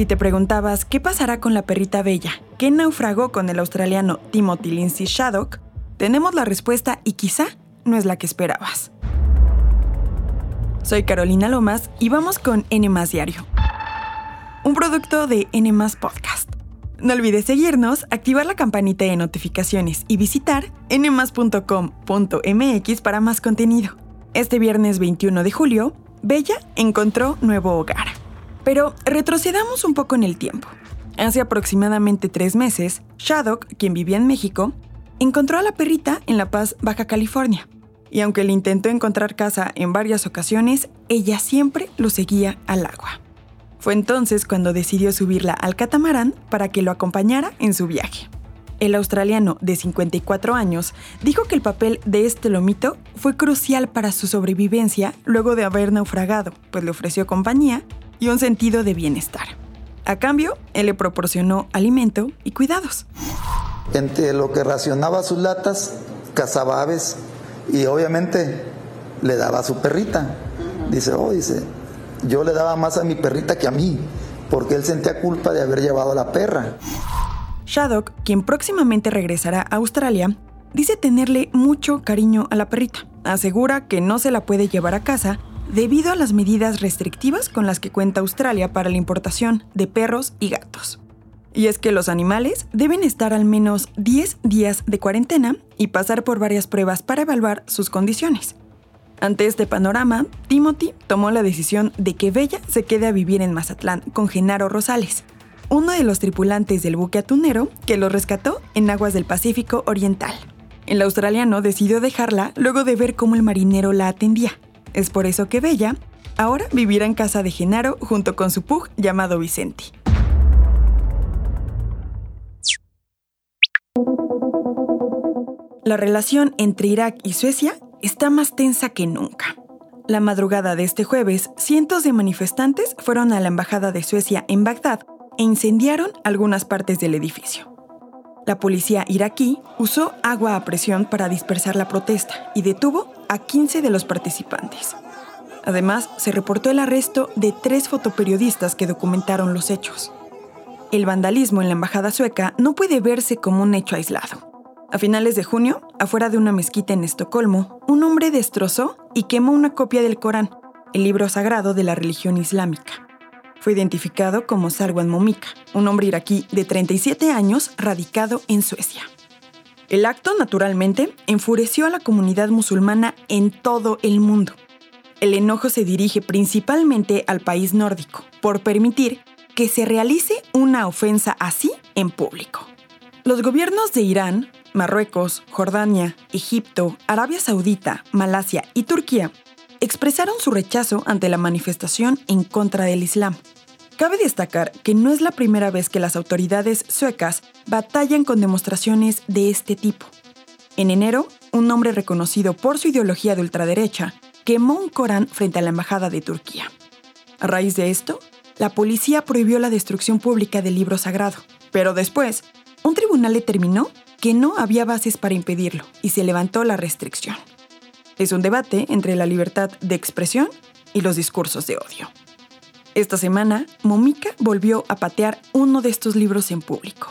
Si te preguntabas qué pasará con la perrita bella que naufragó con el australiano Timothy Lindsay Shaddock, tenemos la respuesta y quizá no es la que esperabas. Soy Carolina Lomas y vamos con N Diario, un producto de N Podcast. No olvides seguirnos, activar la campanita de notificaciones y visitar nmas.com.mx para más contenido. Este viernes 21 de julio, Bella encontró nuevo hogar. Pero retrocedamos un poco en el tiempo. Hace aproximadamente tres meses, Shadok, quien vivía en México, encontró a la perrita en La Paz, Baja California. Y aunque le intentó encontrar casa en varias ocasiones, ella siempre lo seguía al agua. Fue entonces cuando decidió subirla al catamarán para que lo acompañara en su viaje. El australiano de 54 años dijo que el papel de este lomito fue crucial para su sobrevivencia luego de haber naufragado, pues le ofreció compañía y un sentido de bienestar. A cambio, él le proporcionó alimento y cuidados. Entre lo que racionaba sus latas, cazaba aves y obviamente le daba a su perrita. Dice, oh, dice, yo le daba más a mi perrita que a mí, porque él sentía culpa de haber llevado a la perra. Shadok, quien próximamente regresará a Australia, dice tenerle mucho cariño a la perrita. Asegura que no se la puede llevar a casa debido a las medidas restrictivas con las que cuenta Australia para la importación de perros y gatos. Y es que los animales deben estar al menos 10 días de cuarentena y pasar por varias pruebas para evaluar sus condiciones. Ante este panorama, Timothy tomó la decisión de que Bella se quede a vivir en Mazatlán con Genaro Rosales, uno de los tripulantes del buque atunero que lo rescató en aguas del Pacífico Oriental. El australiano decidió dejarla luego de ver cómo el marinero la atendía. Es por eso que Bella ahora vivirá en casa de Genaro junto con su pug llamado Vicente. La relación entre Irak y Suecia está más tensa que nunca. La madrugada de este jueves, cientos de manifestantes fueron a la Embajada de Suecia en Bagdad e incendiaron algunas partes del edificio. La policía iraquí usó agua a presión para dispersar la protesta y detuvo a 15 de los participantes. Además, se reportó el arresto de tres fotoperiodistas que documentaron los hechos. El vandalismo en la embajada sueca no puede verse como un hecho aislado. A finales de junio, afuera de una mezquita en Estocolmo, un hombre destrozó y quemó una copia del Corán, el libro sagrado de la religión islámica. Fue identificado como Salwan Momika, un hombre iraquí de 37 años radicado en Suecia. El acto, naturalmente, enfureció a la comunidad musulmana en todo el mundo. El enojo se dirige principalmente al país nórdico por permitir que se realice una ofensa así en público. Los gobiernos de Irán, Marruecos, Jordania, Egipto, Arabia Saudita, Malasia y Turquía expresaron su rechazo ante la manifestación en contra del Islam. Cabe destacar que no es la primera vez que las autoridades suecas batallan con demostraciones de este tipo. En enero, un hombre reconocido por su ideología de ultraderecha quemó un Corán frente a la embajada de Turquía. A raíz de esto, la policía prohibió la destrucción pública del libro sagrado, pero después, un tribunal determinó que no había bases para impedirlo y se levantó la restricción. Es un debate entre la libertad de expresión y los discursos de odio. Esta semana, Momika volvió a patear uno de estos libros en público.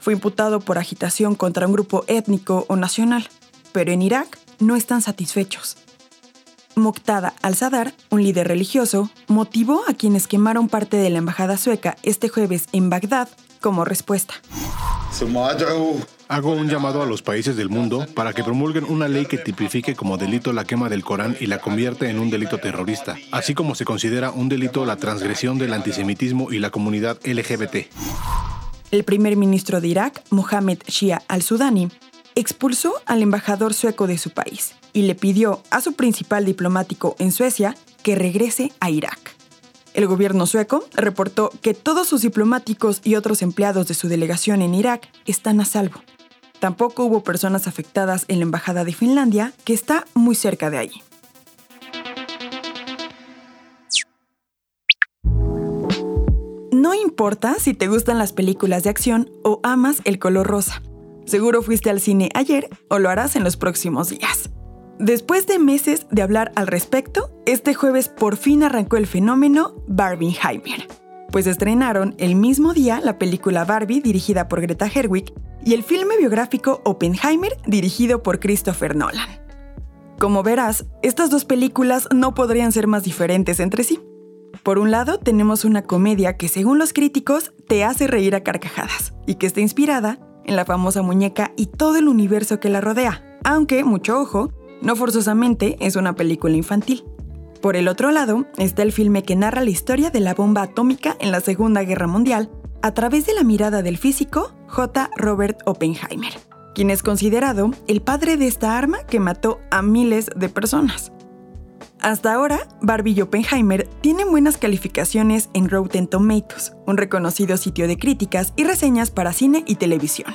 Fue imputado por agitación contra un grupo étnico o nacional, pero en Irak no están satisfechos. Muqtada al-Sadar, un líder religioso, motivó a quienes quemaron parte de la embajada sueca este jueves en Bagdad como respuesta. Hago un llamado a los países del mundo para que promulguen una ley que tipifique como delito la quema del Corán y la convierta en un delito terrorista, así como se considera un delito la transgresión del antisemitismo y la comunidad LGBT. El primer ministro de Irak, Mohamed Shia al-Sudani, expulsó al embajador sueco de su país y le pidió a su principal diplomático en Suecia que regrese a Irak. El gobierno sueco reportó que todos sus diplomáticos y otros empleados de su delegación en Irak están a salvo. Tampoco hubo personas afectadas en la Embajada de Finlandia, que está muy cerca de allí. No importa si te gustan las películas de acción o amas el color rosa. Seguro fuiste al cine ayer o lo harás en los próximos días. Después de meses de hablar al respecto, este jueves por fin arrancó el fenómeno Barbenheimer. pues estrenaron el mismo día la película Barbie dirigida por Greta Gerwig y el filme biográfico Oppenheimer dirigido por Christopher Nolan. Como verás, estas dos películas no podrían ser más diferentes entre sí. Por un lado, tenemos una comedia que según los críticos te hace reír a carcajadas y que está inspirada en la famosa muñeca y todo el universo que la rodea, aunque, mucho ojo, no forzosamente es una película infantil. Por el otro lado, está el filme que narra la historia de la bomba atómica en la Segunda Guerra Mundial a través de la mirada del físico J. Robert Oppenheimer, quien es considerado el padre de esta arma que mató a miles de personas. Hasta ahora, Barbie y Oppenheimer tienen buenas calificaciones en Rotten Tomatoes, un reconocido sitio de críticas y reseñas para cine y televisión.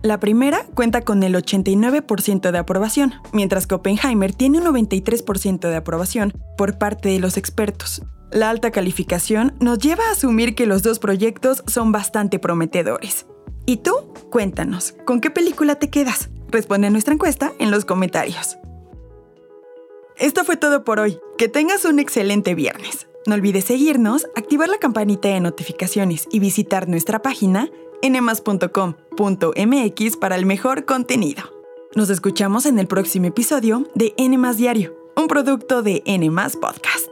La primera cuenta con el 89% de aprobación, mientras que Oppenheimer tiene un 93% de aprobación por parte de los expertos. La alta calificación nos lleva a asumir que los dos proyectos son bastante prometedores. ¿Y tú? Cuéntanos, ¿con qué película te quedas? Responde a nuestra encuesta en los comentarios. Esto fue todo por hoy. Que tengas un excelente viernes. No olvides seguirnos, activar la campanita de notificaciones y visitar nuestra página nmas.com.mx para el mejor contenido. Nos escuchamos en el próximo episodio de Nmas Diario, un producto de Nmas Podcast.